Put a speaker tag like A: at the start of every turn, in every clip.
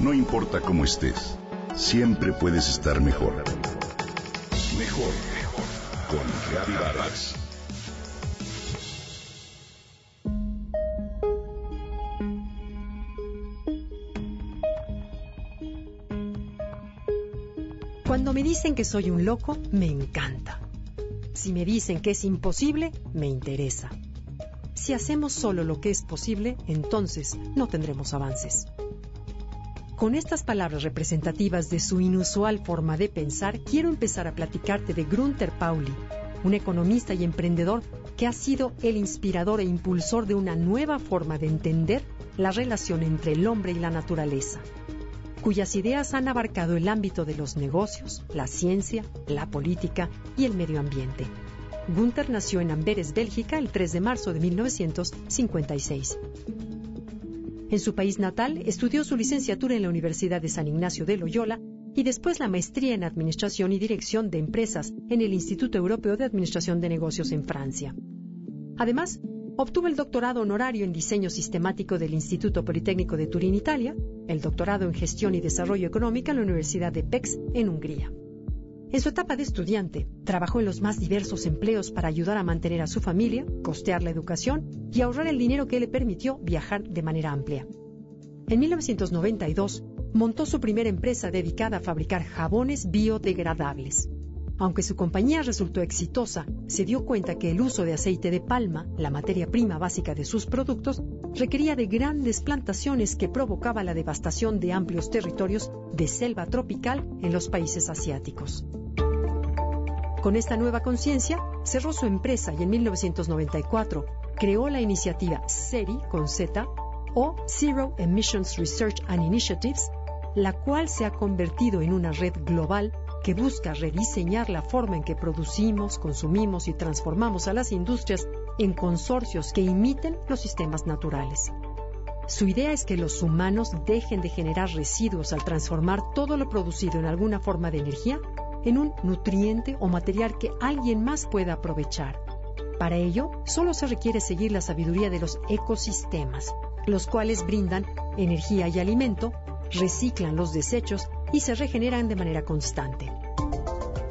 A: No importa cómo estés, siempre puedes estar mejor. Mejor, mejor. Con Reavivadas.
B: Cuando me dicen que soy un loco, me encanta. Si me dicen que es imposible, me interesa. Si hacemos solo lo que es posible, entonces no tendremos avances. Con estas palabras representativas de su inusual forma de pensar, quiero empezar a platicarte de Grunter Pauli, un economista y emprendedor que ha sido el inspirador e impulsor de una nueva forma de entender la relación entre el hombre y la naturaleza cuyas ideas han abarcado el ámbito de los negocios, la ciencia, la política y el medio ambiente. Gunther nació en Amberes, Bélgica, el 3 de marzo de 1956. En su país natal, estudió su licenciatura en la Universidad de San Ignacio de Loyola y después la maestría en Administración y Dirección de Empresas en el Instituto Europeo de Administración de Negocios en Francia. Además, Obtuvo el doctorado honorario en diseño sistemático del Instituto Politécnico de Turín, Italia, el doctorado en gestión y desarrollo económico en la Universidad de Pécs, en Hungría. En su etapa de estudiante, trabajó en los más diversos empleos para ayudar a mantener a su familia, costear la educación y ahorrar el dinero que le permitió viajar de manera amplia. En 1992, montó su primera empresa dedicada a fabricar jabones biodegradables. Aunque su compañía resultó exitosa, se dio cuenta que el uso de aceite de palma, la materia prima básica de sus productos, requería de grandes plantaciones que provocaba la devastación de amplios territorios de selva tropical en los países asiáticos. Con esta nueva conciencia, cerró su empresa y en 1994 creó la iniciativa CERI con Z o Zero Emissions Research and Initiatives, la cual se ha convertido en una red global que busca rediseñar la forma en que producimos, consumimos y transformamos a las industrias en consorcios que imiten los sistemas naturales. Su idea es que los humanos dejen de generar residuos al transformar todo lo producido en alguna forma de energía en un nutriente o material que alguien más pueda aprovechar. Para ello, solo se requiere seguir la sabiduría de los ecosistemas, los cuales brindan energía y alimento, reciclan los desechos y se regeneran de manera constante.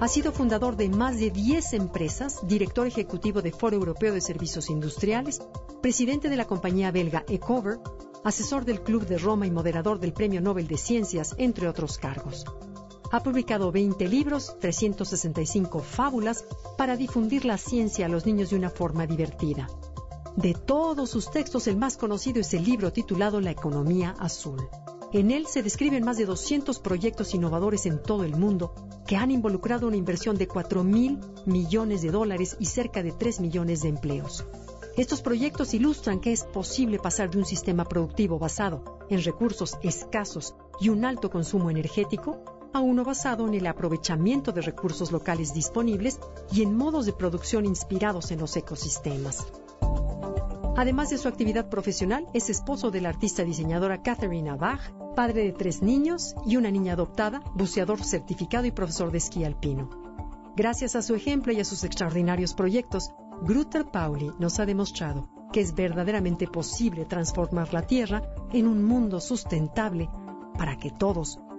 B: Ha sido fundador de más de 10 empresas, director ejecutivo de Foro Europeo de Servicios Industriales, presidente de la compañía belga Ecover, asesor del Club de Roma y moderador del Premio Nobel de Ciencias, entre otros cargos. Ha publicado 20 libros, 365 fábulas para difundir la ciencia a los niños de una forma divertida. De todos sus textos, el más conocido es el libro titulado La economía azul. En él se describen más de 200 proyectos innovadores en todo el mundo que han involucrado una inversión de 4 mil millones de dólares y cerca de 3 millones de empleos. Estos proyectos ilustran que es posible pasar de un sistema productivo basado en recursos escasos y un alto consumo energético a uno basado en el aprovechamiento de recursos locales disponibles y en modos de producción inspirados en los ecosistemas. Además de su actividad profesional, es esposo de la artista diseñadora Catherine Abach, padre de tres niños y una niña adoptada, buceador certificado y profesor de esquí alpino. Gracias a su ejemplo y a sus extraordinarios proyectos, Grutter Pauli nos ha demostrado que es verdaderamente posible transformar la Tierra en un mundo sustentable para que todos